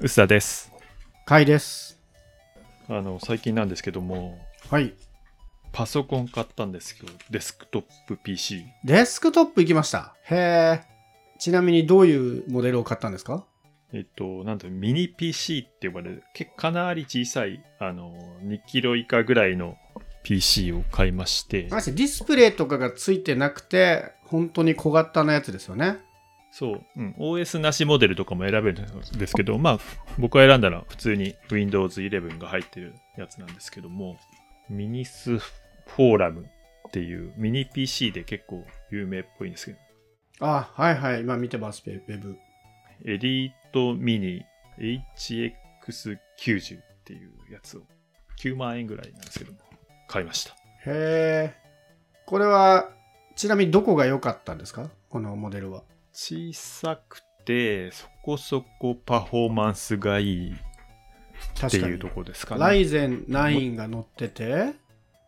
臼田ですかいです。あの最近なんですけどもはい。パソコン買ったんですけどデスクトップ PC デスクトップ行きました。へえ。ちなみにどういうモデルを買ったんですか？えっとなんだろうミニ PC って呼ばれるかなり小さいあの2キロ以下ぐらいの PC を買いましてましてディスプレイとかがついてなくて、本当に小型のやつですよね。そう、うん、OS なしモデルとかも選べるんですけどまあ僕が選んだのは普通に Windows 11が入ってるやつなんですけどもミニスフォーラムっていうミニ PC で結構有名っぽいんですけどあ、はいはい。今見てます、ウェブ。エリートミニ HX90 っていうやつを9万円ぐらいなんですけども買いましたへえ。これは、ちなみにどこが良かったんですか？このモデルは。小さくてそこそこパフォーマンスがいいっていうと。ころですかラねイゼン9が載ってて、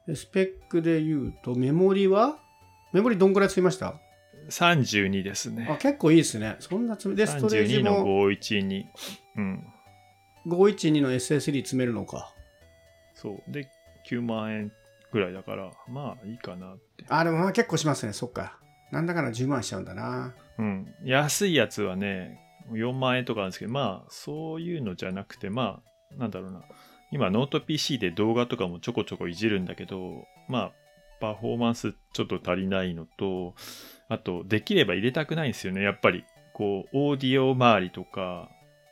でスペックで言うと、メモリはメモリどんくらいつきました？32ですあね結構いいですね。そんなつめで、ストレージ32のも512うん512の SSD 詰めるのか。そうで9万円ぐらいだからまあいいかなってあ、でもまあ結構しますね。そっか。なんだかんだ10万しちゃうんだな。うん、安いやつはね4万円とかあるんですけどまあそういうのじゃなくてまあなんだろうな。今ノート PC で動画とかもちょこちょこいじるんだけどまあパフォーマンスちょっと足りないのとあとできれば入れたくないんですよね。やっぱりこうオーディオ周りとか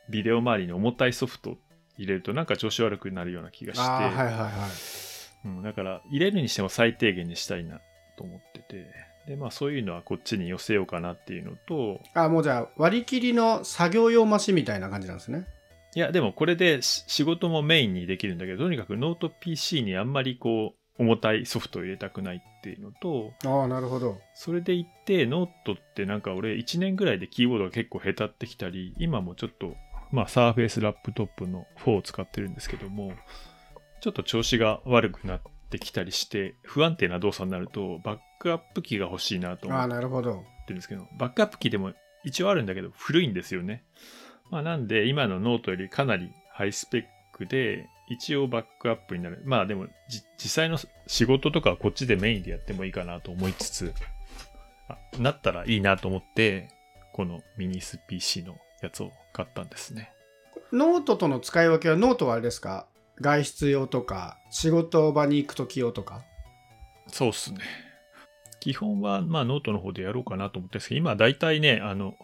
ビデオ周りに重たいソフト入れるとなんか調子悪くなるような気がして、はいはいはい。うん、だから入れるにしても最低限にしたいなと思っててでまあそういうのはこっちに寄せようかなっていうのとあ、もうじゃあ割り切りの作業用マシンみたいな感じなんですね。いやでもこれでし仕事もメインにできるんだけどとにかくノート PC にあんまりこう重たいソフトを入れたくないっていうのとああ、なるほど。それでいってノートってなんか俺1年ぐらいでキーボードが結構へたってきたり今もちょっとまあサーフェイスラップトップの4を使ってるんですけどもちょっと調子が悪くなってきたりして不安定な動作になるとバックアップ機が欲しいなと思ああ、ってなるほど。るんですけどバックアップ機でも一応あるんだけど古いんですよね。まあ、なんで今のノートよりかなりハイスペックで一応バックアップになる。まあでもじ実際の仕事とかはこっちでメインでやってもいいかなと思いつつあなったらいいなと思ってこのミニス PC のやつを買ったんですね。ノートとの使い分けはノートはあれですか？外出用とか、仕事場に行くとき用とか？そうっすね。基本はまあノートの方でやろうかなと思ってるんですけど今大体ねあの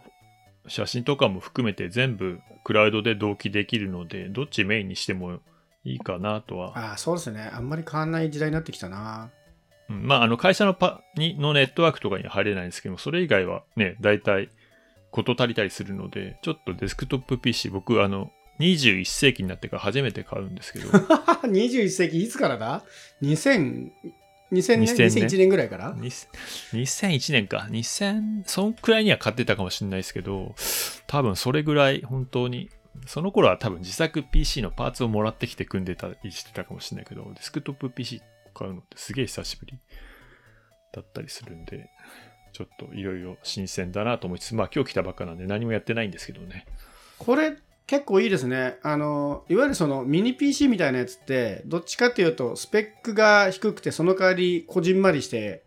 写真とかも含めて全部クラウドで同期できるのでどっちメインにしてもいいかなとは、ああ、そうですね。あんまり変わんない時代になってきたな。うんまああの会社のパにのネットワークとかには入れないんですけどそれ以外はね大体事足りたりするのでちょっとデスクトップ PC 僕あの21世紀になってから初めて買うんですけど 21世紀いつからだ ?2000、2000年2000年 ?2001 年ぐらいから？に2001年か。2000、そんくらいには買ってたかもしれないですけど、多分それぐらい本当に、その頃は多分自作 PC のパーツをもらってきて組んでたりしてたかもしれないけど、デスクトップ PC 買うのってすげえ久しぶりだったりするんで、ちょっといろいろ新鮮だなと思いつつ、まあ今日来たばっかなんで何もやってないんですけどね。これ結構いいですね。あの、いわゆるそのミニ PC みたいなやつって、どっちかっていうと、スペックが低くて、その代わりこじんまりして、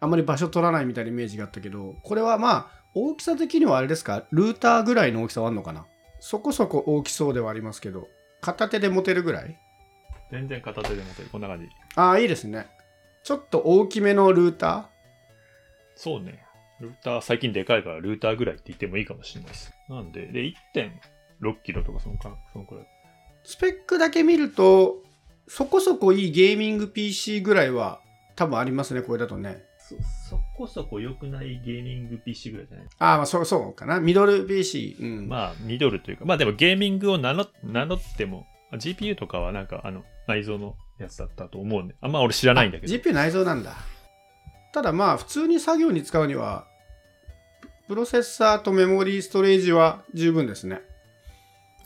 あんまり場所取らないみたいなイメージがあったけど、これはまあ、大きさ的にはあれですか、ルーターぐらいの大きさはあるのかな？そこそこ大きそうではありますけど、片手で持てるぐらい？全然片手で持てる。こんな感じ。ああ、いいですね。ちょっと大きめのルータそうね。ルーター、最近でかいからルーターぐらいって言ってもいいかもしれないです。なんで、で、1.6キロとかそのかそのくらい。ー。スペックだけ見ると、そこそこいいゲーミング PC ぐらいは多分ありますね、これだとね。そ、そこそこ良くないゲーミング PC ぐらいじゃない？ああ、まあそうそうかな。ミドル PC。うん。まあ、ミドルというか、まあでもゲーミングを名乗名乗っても、GPU とかはなんかあの、内蔵のやつだったと思うんで、あんま俺知らないんだけど。GPU 内蔵なんだ。ただまあ、普通に作業に使うには、プロセッサーとメモリーストレージは十分ですね。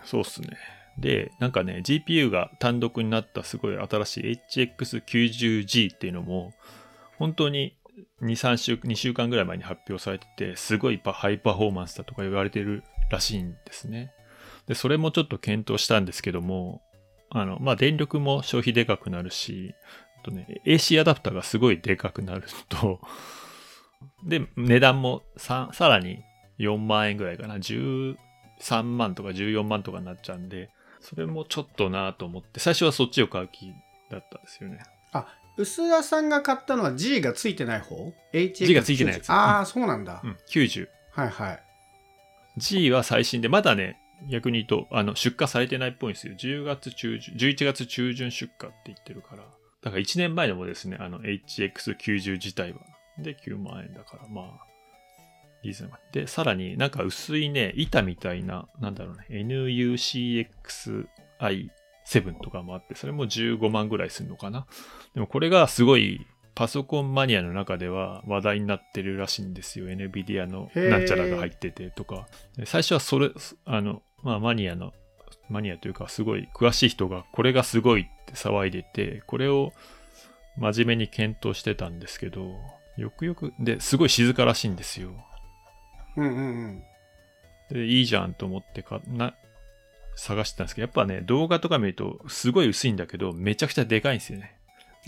そうっすね。で、なんかね、GPU が単独になったすごい新しい HX90G っていうのも、本当に2、3週、2週間ぐらい前に発表されてて、すごいハイパフォーマンスだとか言われてるらしいんですね。で、それもちょっと検討したんですけども、あの、まあ、電力も消費でかくなるし、あとね、AC アダプターがすごいでかくなると、で、値段もささらに4万円ぐらいかな。10 13万とか14万とかになっちゃうんで、それもちょっとなと思って、最初はそっちを買う気だったんですよね。薄田さんが買ったのは G がついてない方？G がついてないやつああ、そうなんだ。うん、90。はいはい。G は最新で、まだね、逆に言うと、あの、出荷されてないっぽいんですよ。10月中旬、11月中旬出荷って言ってるから。だから1年前のもですね、あの、HX90 自体は。で、9万円だから、まあ、リーズナブルで、さらになんか薄いね、板みたいな、なんだろうね、NUCXI7 とかもあって、それも15万ぐらいするのかな。でもこれがすごい、パソコンマニアの中では話題になってるらしいんですよ。NVIDIA のなんちゃらが入っててとか。で最初はそれ、あの、まあマニアの、マニアというかすごい詳しい人がこれがすごいって騒いでて、これを真面目に検討してたんですけど、よくよく、で、すごい静からしいんですよ。うんうんうん。で、いいじゃんと思ってか、な、探してたんですけど、やっぱね、動画とか見ると、すごい薄いんだけど、めちゃくちゃでかいんですよね。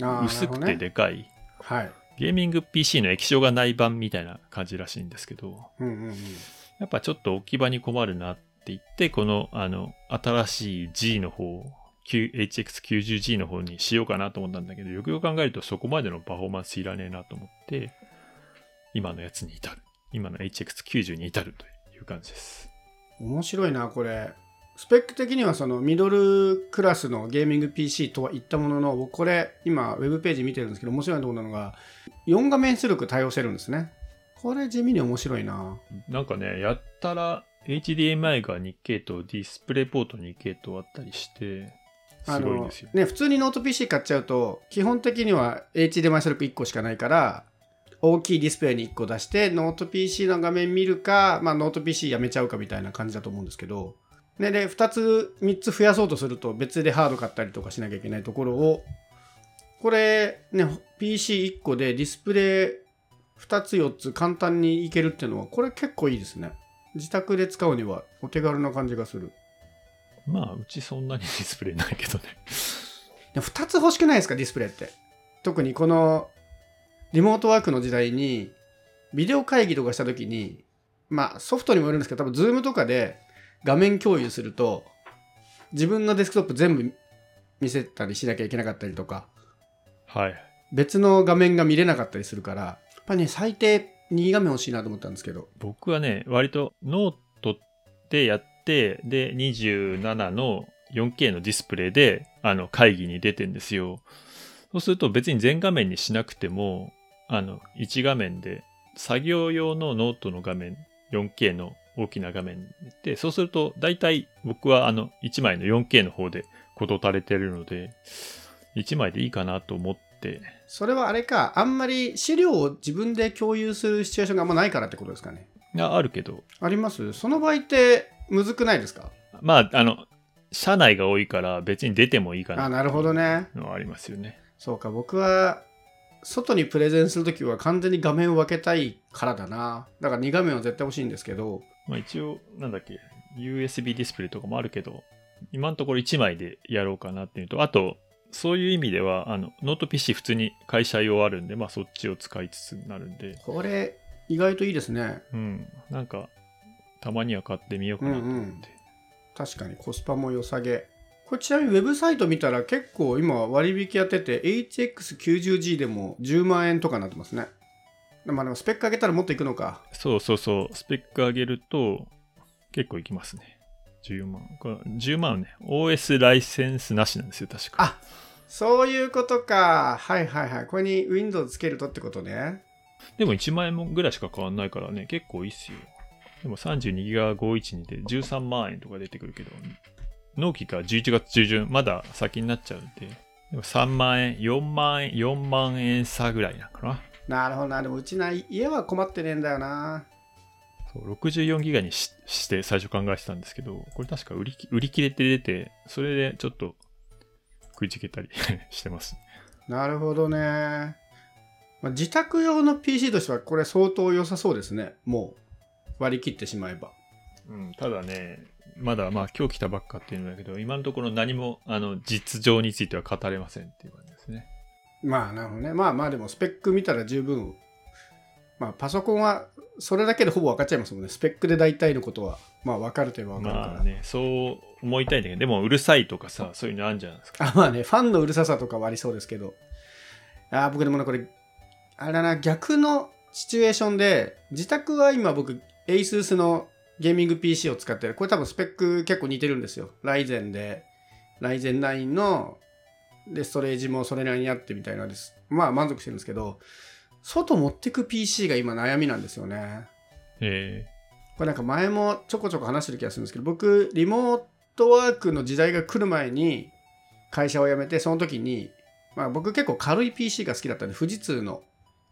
あー薄くてなるほどねでかい。はい。ゲーミング PC の液晶がない版みたいな感じらしいんですけど、うんうんうん。やっぱちょっと置き場に困るなって言って、この、あの、新しい G の方、Q- HX90G の方にしようかなと思ったんだけど、よくよく考えるとそこまでのパフォーマンスいらねえなと思って、今のやつに至る。今の HX90 に至るという感じです。面白いな、これ。スペック的にはそのミドルクラスのゲーミング PC とは言ったものの、僕これ今ウェブページ見てるんですけど面白いところなのが、4画面出力対応してるんですね。これ地味に面白いな。なんかね、やったら HDMI が2系統、ディスプレイポート2系統あったりして、すごいんですよ。ね、普通にノート PC 買っちゃうと、基本的には HDMI 出力1個しかないから、大きいディスプレイに1個出して、ノート PC の画面見るか、まあ、ノート PC やめちゃうかみたいな感じだと思うんですけど、ね、で、2つ、3つ増やそうとすると、別でハード買ったりとかしなきゃいけないところを、これ、ね、PC1 個でディスプレイ2つ4つ簡単にいけるっていうのは、これ結構いいですね。自宅で使うにはお手軽な感じがする。まあ、うちそんなにディスプレイないけどね。でも2つ欲しくないですかディスプレイって特にこのリモートワークの時代にビデオ会議とかした時にまあソフトにもよるんですけど多分 Zoom とかで画面共有すると自分のデスクトップ全部見せたりしなきゃいけなかったりとかはい。別の画面が見れなかったりするからやっぱね最低2画面欲しいなと思ったんですけど僕はね、割とノートってやって、で、27の 4K のディスプレイで、あの、会議に出てんですよ。そうすると別に全画面にしなくても、あの、1画面で、作業用のノートの画面、4K の大きな画面で、そうすると、大体僕はあの、1枚の 4K の方で事足れてるので、1枚でいいかなと思って、それはあれかあんまり資料を自分で共有するシチュエーションがあんまないからってことですかね。ああるけど、あります？その場合ってむずくないですか？まあ、あの、社内が多いから別に出てもいいかな。あなるほどね。のはありますよね。そうか僕は外にプレゼンするときは完全に画面を分けたいからだな。だから2画面は絶対欲しいんですけど。まあ一応、なんだっけ、USB ディスプレイとかもあるけど、今のところ1枚でやろうかなっていうと、あと、そういう意味では、あの、ノート PC 普通に会社用あるんで、まあそっちを使いつつになるんで、これ意外といいですね。うん、なんか、たまには買ってみようかなと思って。確かにコスパも良さげこれちなみにウェブサイト見たら結構今割引やってて HX90G でも10万円とかになってますね。まあでもスペック上げたらもっといくのか。そうそうそう、スペック上げると、結構いきますね。14万。これ10万はね、OS ライセンスなしなんですよ、確か。あそういうことか。はいはいはい。これに Windows つけるとってことね。でも1万円もぐらいしか変わんないからね、結構いいっすよ。でも32ギガ512で13万円とか出てくるけど、納期が11月中旬、まだ先になっちゃうんで、でも3万円、4万円、4万円差ぐらいなのかな。なるほどなでもうちな家は困ってねえんだよなそう64ギガにしして最初考えてたんですけど、これ確か売りき売り切れて出て、それでちょっと食いつけたり してます。なるほどね。まあ、自宅用の PC としてはこれ相当良さそうですね。もう割り切ってしまえば。うん、ただね、まだまあ今日来たばっかっていうんだけど、今のところ何もあの実情については語れませんっていう感じですね。まあなるほどね。まあまあでもスペック見たら十分。まあパソコンはそれだけでほぼ分かっちゃいますもんね。スペックで大体のことはまあ分かるといえば分かるから。まあね、そう思いたいんだけど、でもうるさいとかさ、そういうのあるんじゃないですか。あまあね、ファンのうるささとかはありそうですけど。あ僕でもね、これ、あれだな、逆のシチュエーションで、自宅は今僕、ASUS のゲーミング PC を使ってる。これ多分スペック結構似てるんですよ。ライゼンで、ライゼン9の、で、ストレージもそれなりにあってみたいなんです。まあ満足してるんですけど、外持ってく PC が今悩みなんですよね。えこれなんか前もちょこちょこ話してる気がするんですけど、僕、リモートワークの時代が来る前に会社を辞めて、その時に、まあ僕結構軽い PC が好きだったんで、富士通の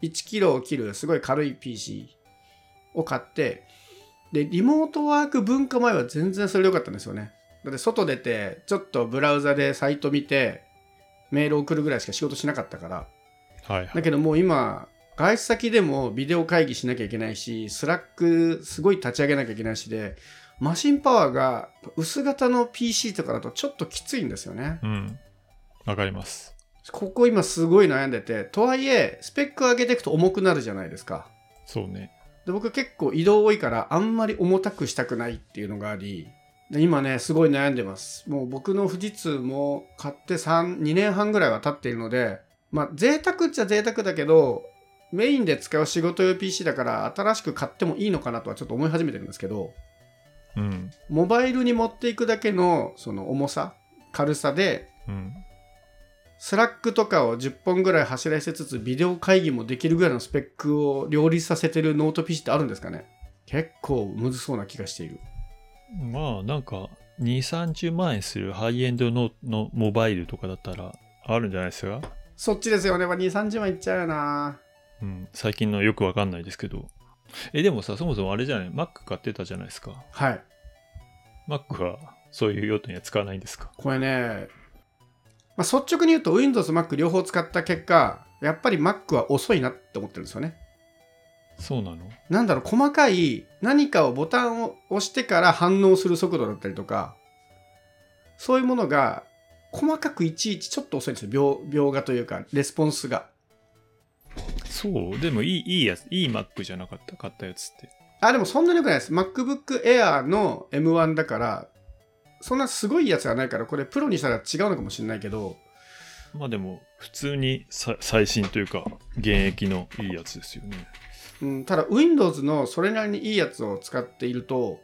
1キロを切るすごい軽い PC を買って、で、リモートワーク文化前は全然それでよかったんですよね。だって外出て、ちょっとブラウザでサイト見て、メール送るぐらいしか仕事しなかったから、ー、はいはい。だけどもう今、外出先でもビデオ会議しなきゃいけないし、スラックすごい立ち上げなきゃいけないしで、マシンパワーが薄型の PC とかだとちょっときついんですよね。うん。わかります。ここ今すごい悩んでて、とはいえ、スペック上げていくと重くなるじゃないですか。そうね。で僕結構移動多いからあんまり重たくしたくないっていうのがあり、で今ね、すごい悩んでます。もう僕の富士通も買って3、2年半ぐらいは経っているので、まあ贅沢っちゃ贅沢だけど、メインで使う仕事用 PC だから新しく買ってもいいのかなとはちょっと思い始めてるんですけど、うん。モバイルに持っていくだけのその重さ、軽さで、うん。スラックとかを10本ぐらい走らせつつビデオ会議もできるぐらいのスペックを両立させてるノート PC ってあるんですかね？結構むずそうな気がしている。まあなんか2、30万円するハイエンドののモバイルとかだったらあるんじゃないですか？そっちですよね。2、30万いっちゃうよな。うん。最近のよくわかんないですけど。え、でもさ、そもそもあれじゃない ?Mac 買ってたじゃないですか。はい。Mac はそういう用途には使わないんですか？これね、まあ、率直に言うと Windows、Mac 両方使った結果、やっぱり Mac は遅いなって思ってるんですよね。そうなの？なんだろう、細かい何かをボタンを押してから反応する速度だったりとか、そういうものが細かくいちいちちょっと遅いんですよ。秒秒がというか、レスポンスが。そう？でもいい、いいやつ、いい Mac じゃなかった？買ったやつって。あ、でもそんなに良くないです。MacBook Air の M1 だから、そんなすごいやつはないから、これプロにしたら違うのかもしれないけど、まあでも、普通にさ最新というか、現役のいいやつですよね。うん、ただ Windows のそれなりにいいやつを使っていると、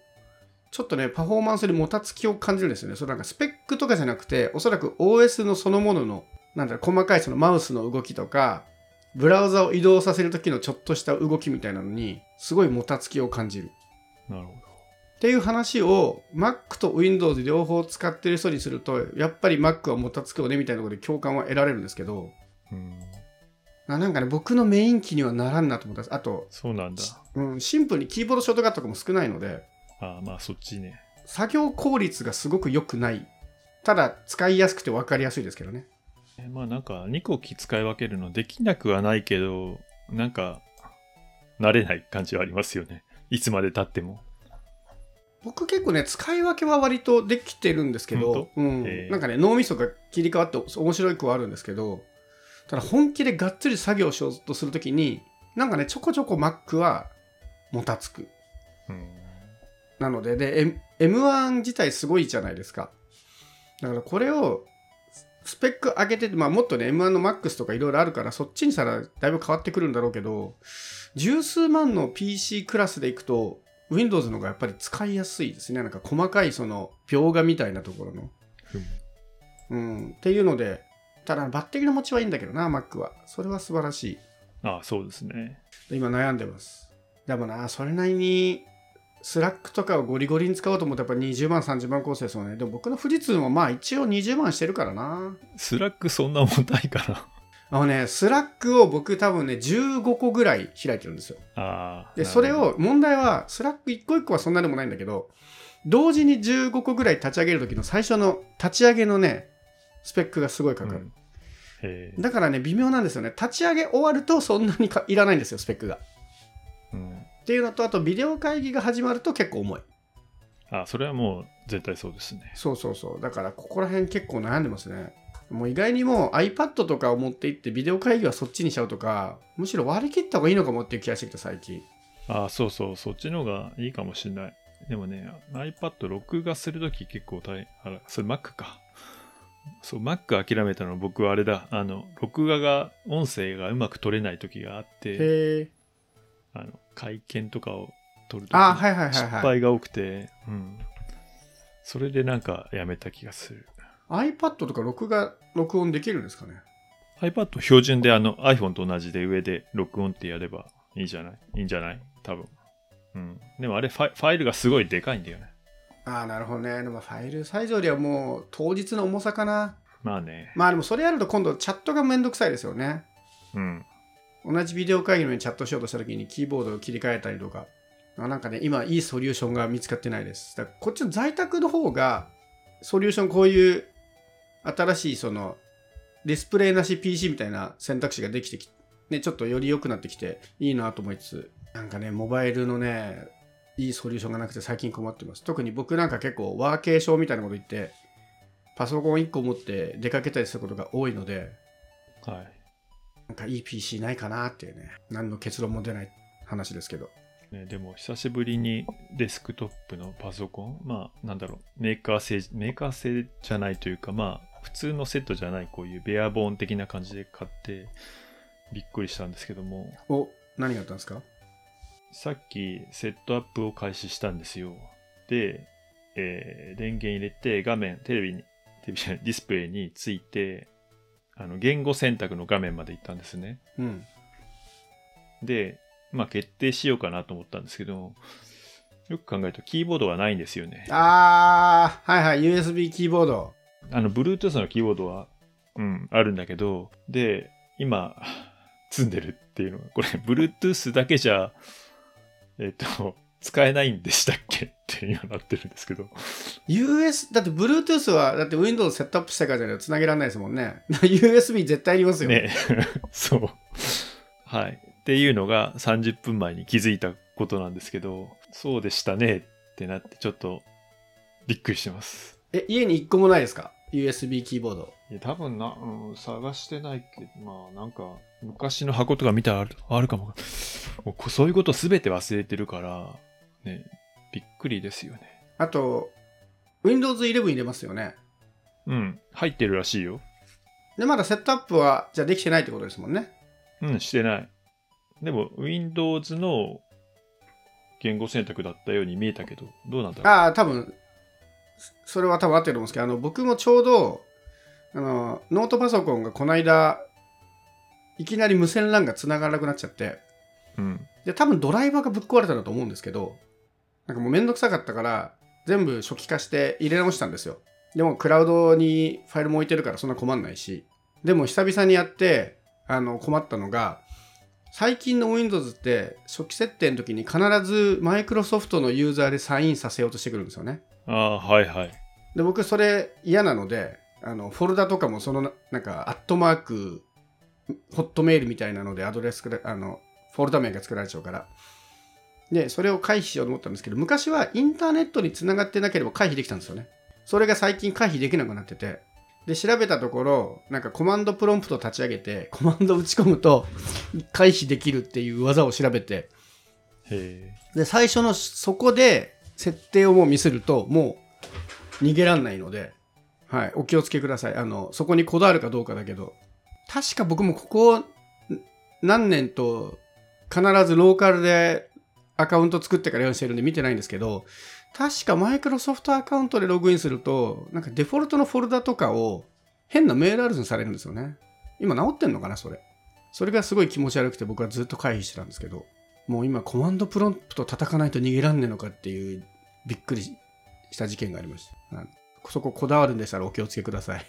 ちょっとね、パフォーマンスにもたつきを感じるんですよね。それなんかスペックとかじゃなくて、おそらく OS のそのものの、なんだろう、細かいそのマウスの動きとか、ブラウザを移動させる時のちょっとした動きみたいなのに、すごいもたつきを感じる。なるほっていう話を Mac と Windows 両方使ってる人にすると、やっぱり Mac はもたつくよねみたいなところで共感は得られるんですけど、ど。うん。ななんかね、僕のメイン機にはならんなと思った。あと、そうなんだ。うん、シンプルにキーボードショートカットとかも少ないので、ああ、まあそっちね。作業効率がすごく良くない。ただ、使いやすくて分かりやすいですけどね。えまあなんか2個機使い分けるのできなくはないけど、なんか、慣れない感じはありますよね。いつまで経っても。僕結構ね、使い分けは割とできてるんですけど、うんえーなんかね、脳みそが切り替わって面白い句はあるんですけど、ただ本気でがっつり作業しようとするときに、なんかね、ちょこちょこ Mac はもたつく。うん。なので、で、M- M1 自体すごいじゃないですか。だからこれをスペック上げてて、まあもっとね、M1 の MAX とかいろいろあるから、そっちにしたらだいぶ変わってくるんだろうけど、十数万の PC クラスでいくと、Windows の方がやっぱり使いやすいですね。なんか細かいその描画みたいなところの。うん。っていうので、ただバッテリーの持ちはいいんだけどな、Mac は。それは素晴らしい。ああ、そうですね。今悩んでます。でもな、それなりに、スラックとかをゴリゴリに使おうと思ってやっぱ20万、30万構成ですよね。でも僕の富士通もまあ一応20万してるからな。スラックそんな重たいかな。あのね、スラックを僕多分ね、15個ぐらい開いてるんですよ。で、それを、問題は、スラック1個1個はそんなでもないんだけど、同時に15個ぐらい立ち上げる時の最初の立ち上げのね、スペックがすごいかかる。うんだからね、微妙なんですよね。立ち上げ終わるとそんなにかいらないんですよ、スペックが。うん。っていうのと、あとビデオ会議が始まると結構重い。あそれはもう絶対そうですね。そうそうそう。だからここら辺結構悩んでますね。もう意外にもう iPad とかを持って行ってビデオ会議はそっちにしちゃうとか、むしろ割り切った方がいいのかもっていう気がしてきた最近。ああ、そうそう、そっちの方がいいかもしれない。でもね、iPad 録画するとき結構大変。あら、それ Mac か。そう、Mac 諦めたの僕はあれだ。あの、録画が、音声がうまく取れないときがあって。あの、会見とかを撮るとき失はい。敗が多くて、うん。それでなんかやめた気がする。iPad とか録画、録音できるんですかね？iPad 標準であの iPhone と同じで上で録音ってやればいいじゃない？いいんじゃない？多分。うん。でもあれファイファイルがすごいでかいんだよね。ああ、なるほどね。でもファイルサイズよりはもう当日の重さかな。まあね。まあでもそれやると今度チャットがめんどくさいですよね。うん。同じビデオ会議のようにチャットしようとした時にキーボードを切り替えたりとか。あなんかね、今いいソリューションが見つかってないです。だからこっちの在宅の方が、ソリューションこういう新しいそのディスプレイなし PC みたいな選択肢ができてきね、ちょっとより良くなってきていいなと思いつつ、なんかね、モバイルのね、いいソリューションがなくて最近困ってます。特に僕なんか結構ワーケーションみたいなこと言って、パソコン1個持って出かけたりすることが多いので、はい。なんかいい PC ないかなっていうね、何の結論も出ない話ですけど。ね、でも久しぶりにデスクトップのパソコン、まあなんだろう、メーカー製、メーカー製じゃないというか、まあ普通のセットじゃないこういうベアボーン的な感じで買ってびっくりしたんですけども、お、何があったんですか？さっきセットアップを開始したんですよ。で、えー電源入れて画面、テレビに、テレビじゃないディスプレイについて、あの言語選択の画面まで行ったんですね。うん。で、まあ決定しようかなと思ったんですけど、よく考えるとキーボードがないんですよね。あー、はいはい、USB キーボード。あの、Bluetooth のキーボードは、うん、あるんだけど、で、今、積んでるっていうのが、これ、Bluetooth だけじゃ、えっ、と、使えないんでしたっけ？って今なってるんですけど。US、だって Bluetooth は、だって Windows セットアップしてからじゃないと繋げられないですもんね。USB 絶対いりますよ。ね。そう。はい。っていうのが30分前に気づいたことなんですけど、そうでしたねってなって、ちょっとびっくりしてます。え、家に1個もないですか ?USB キーボード。いや、多分な、うん、探してないけど、まあ、なんか、昔の箱とか見たらあるあるかも。もうこそういうことすべて忘れてるから、ね、びっくりですよね。あと、Windows 11入れますよね。うん、入ってるらしいよ。で、まだセットアップは、じゃあできてないってことですもんね。うん、してない。でも、Windows の言語選択だったように見えたけど、どうなんだろう。ああ、多分、それは多分合ってると思うんですけど、あの、僕もちょうど、あの、ノートパソコンがこの間、いきなり無線 LAN が繋がらなくなっちゃって、うん。で、多分ドライバーがぶっ壊れたんだと思うんですけど、なんかもうめんどくさかったから、全部初期化して入れ直したんですよ。でも、クラウドにファイルも置いてるからそんな困んないし。でも、久々にやって、あの、困ったのが、最近の Windows って初期設定の時に必ずマイクロソフトのユーザーでサインさせようとしてくるんですよね。ああ、はいはい。で、僕それ嫌なので、あの、フォルダとかもそのな、なんか、アットマーク、ホットメールみたいなのでアドレスあの、フォルダ名が作られちゃうから。で、それを回避しようと思ったんですけど、昔はインターネットにつながってなければ回避できたんですよね。それが最近回避できなくなってて。で、調べたところ、なんかコマンドプロンプト立ち上げて、コマンド打ち込むと回避できるっていう技を調べて、へで、最初のそこで設定をもうミスると、もう逃げらんないので、はい、お気をつけください。あの、そこにこだわるかどうかだけど、確か僕もここ何年と必ずローカルでアカウント作ってから用意してるんで見てないんですけど、確かマイクロソフトアカウントでログインすると、なんかデフォルトのフォルダとかを変なメールアドレスにされるんですよね。今治ってんのかな、それ。それがすごい気持ち悪くて僕はずっと回避してたんですけど。もう今コマンドプロンプト叩かないと逃げらんねえのかっていうびっくりした事件がありました。はいそここだわるんでしたらお気をつけください。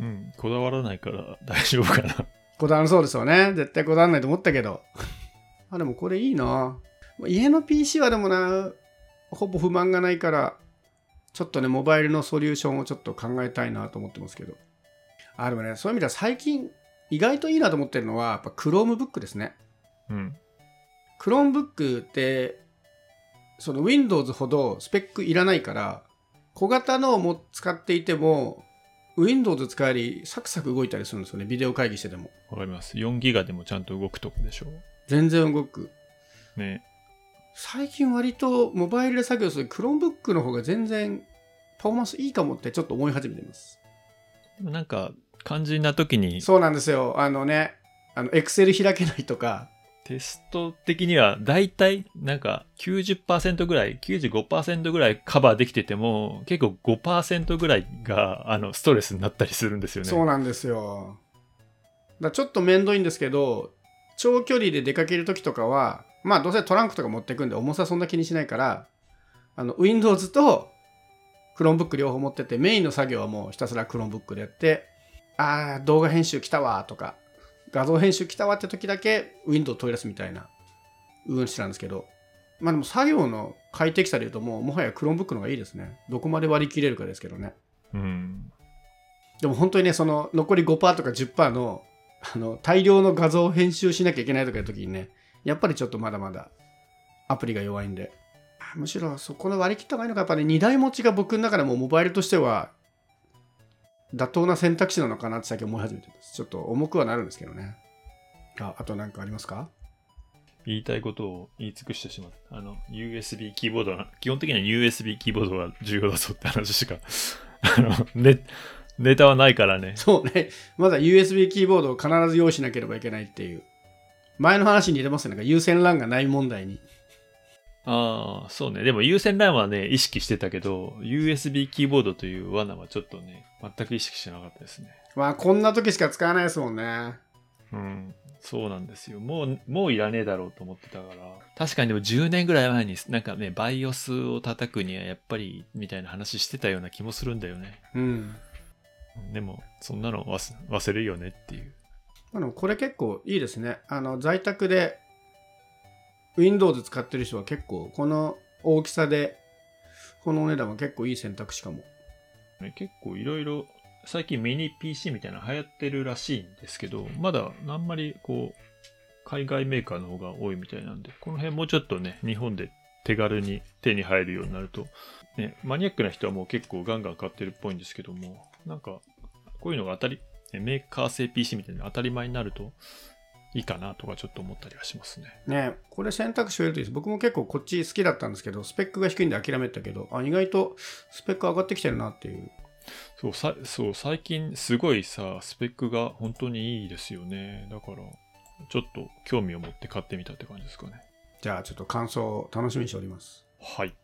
え。うん、こだわらないから 大丈夫かな。こだわるそうですよね。絶対こだわらないと思ったけど。あ、でもこれいいな。家の PC はでもな、ほぼ不満がないから、ちょっとね、モバイルのソリューションをちょっと考えたいなと思ってますけど。あ、でもね、そういう意味では最近、意外といいなと思ってるのは、やっぱ Chromebook ですね。うん。Chromebook ってその Windows ほどスペックいらないから小型のをも使っていても Windows 使えりサクサク動いたりするんですよね。ビデオ会議してても。わかります。4ギガでもちゃんと動くとこでしょ。全然動く。ね。最近割とモバイルで作業する Chromebook の方が全然パフォーマンスいいかもってちょっと思い始めてます。でもなんか、肝心な時に。そうなんですよ。あのねあの Excel 開けないとかテスト的には大体なんか90%ぐらい、95%ぐらいカバーできてても結構5%ぐらいがあのストレスになったりするんですよね。そうなんですよだちょっと面倒いんですけど長距離で出かける時とかはまあどうせトランクとか持ってくんで重さそんな気にしないからあの Windows と Chromebook 両方持っててメインの作業はもうひたすら Chromebook でやってああ動画編集来たわとか画像編集来たわって時だけ Windows 取り出すみたいな運してたんですけどまあでも作業の快適さで言うともうもはや Chromebook の方がいいですねどこまで割り切れるかですけどねうん。でも本当にね、その残り5%とか10%のあの大量の画像を編集しなきゃいけないとかいう時にね、やっぱりちょっとまだまだアプリが弱いんで。むしろそこの割り切った方がいいのか、やっぱり2台持ちが僕の中でもモバイルとしては妥当な選択肢なのかなって最近思い始めてます。ちょっと重くはなるんですけどね。ああと何かありますか？言いたいことを言い尽くしてしまった。あの、USB キーボードな、基本的には USB キーボードが重要だぞって話しか、あの、ネネタはないからね。そうね。まだ USB キーボードを必ず用意しなければいけないっていう。前の話に似てますよね。なんか優先 LAN がない問題に。ああ、そうね。でも有線 LAN はね、意識してたけど、USB キーボードという罠はちょっとね、全く意識してなかったですね。まあこんな時しか使わないですもんね。うん。そうなんですよ。もう、もういらねえだろうと思ってたから。確かにでも10年ぐらい前に、なんかね、バイオスを叩くにはやっぱり、みたいな話してたような気もするんだよね。うん。でも、そんなの忘忘れるよねっていう。まあ、でもこれ結構いいですね。あの在宅で Windows 使ってる人は結構この大きさでこのお値段は結構いい選択肢かも。ね、結構いろいろ、最近ミニ PC みたいなの流行ってるらしいんですけど、まだあんまりこう、海外メーカーの方が多いみたいなんで、この辺もうちょっとね、日本で手軽に手に入るようになると、ね、マニアックな人はもう結構ガンガン買ってるっぽいんですけども、なんか、こういうのが当たり、メーカー製 PC みたいな当たり前になるといいかなとかちょっと思ったりはしますね。ねこれ選択肢増えるといいです。僕も結構こっち好きだったんですけど、スペックが低いんで諦めてたけど、あ、意外とスペック上がってきてるなっていう。そう、さそう最近すごいさ、スペックが本当にいいですよね。だから、ちょっと興味を持って買ってみたって感じですかね。じゃあちょっと感想を楽しみにしております。はい。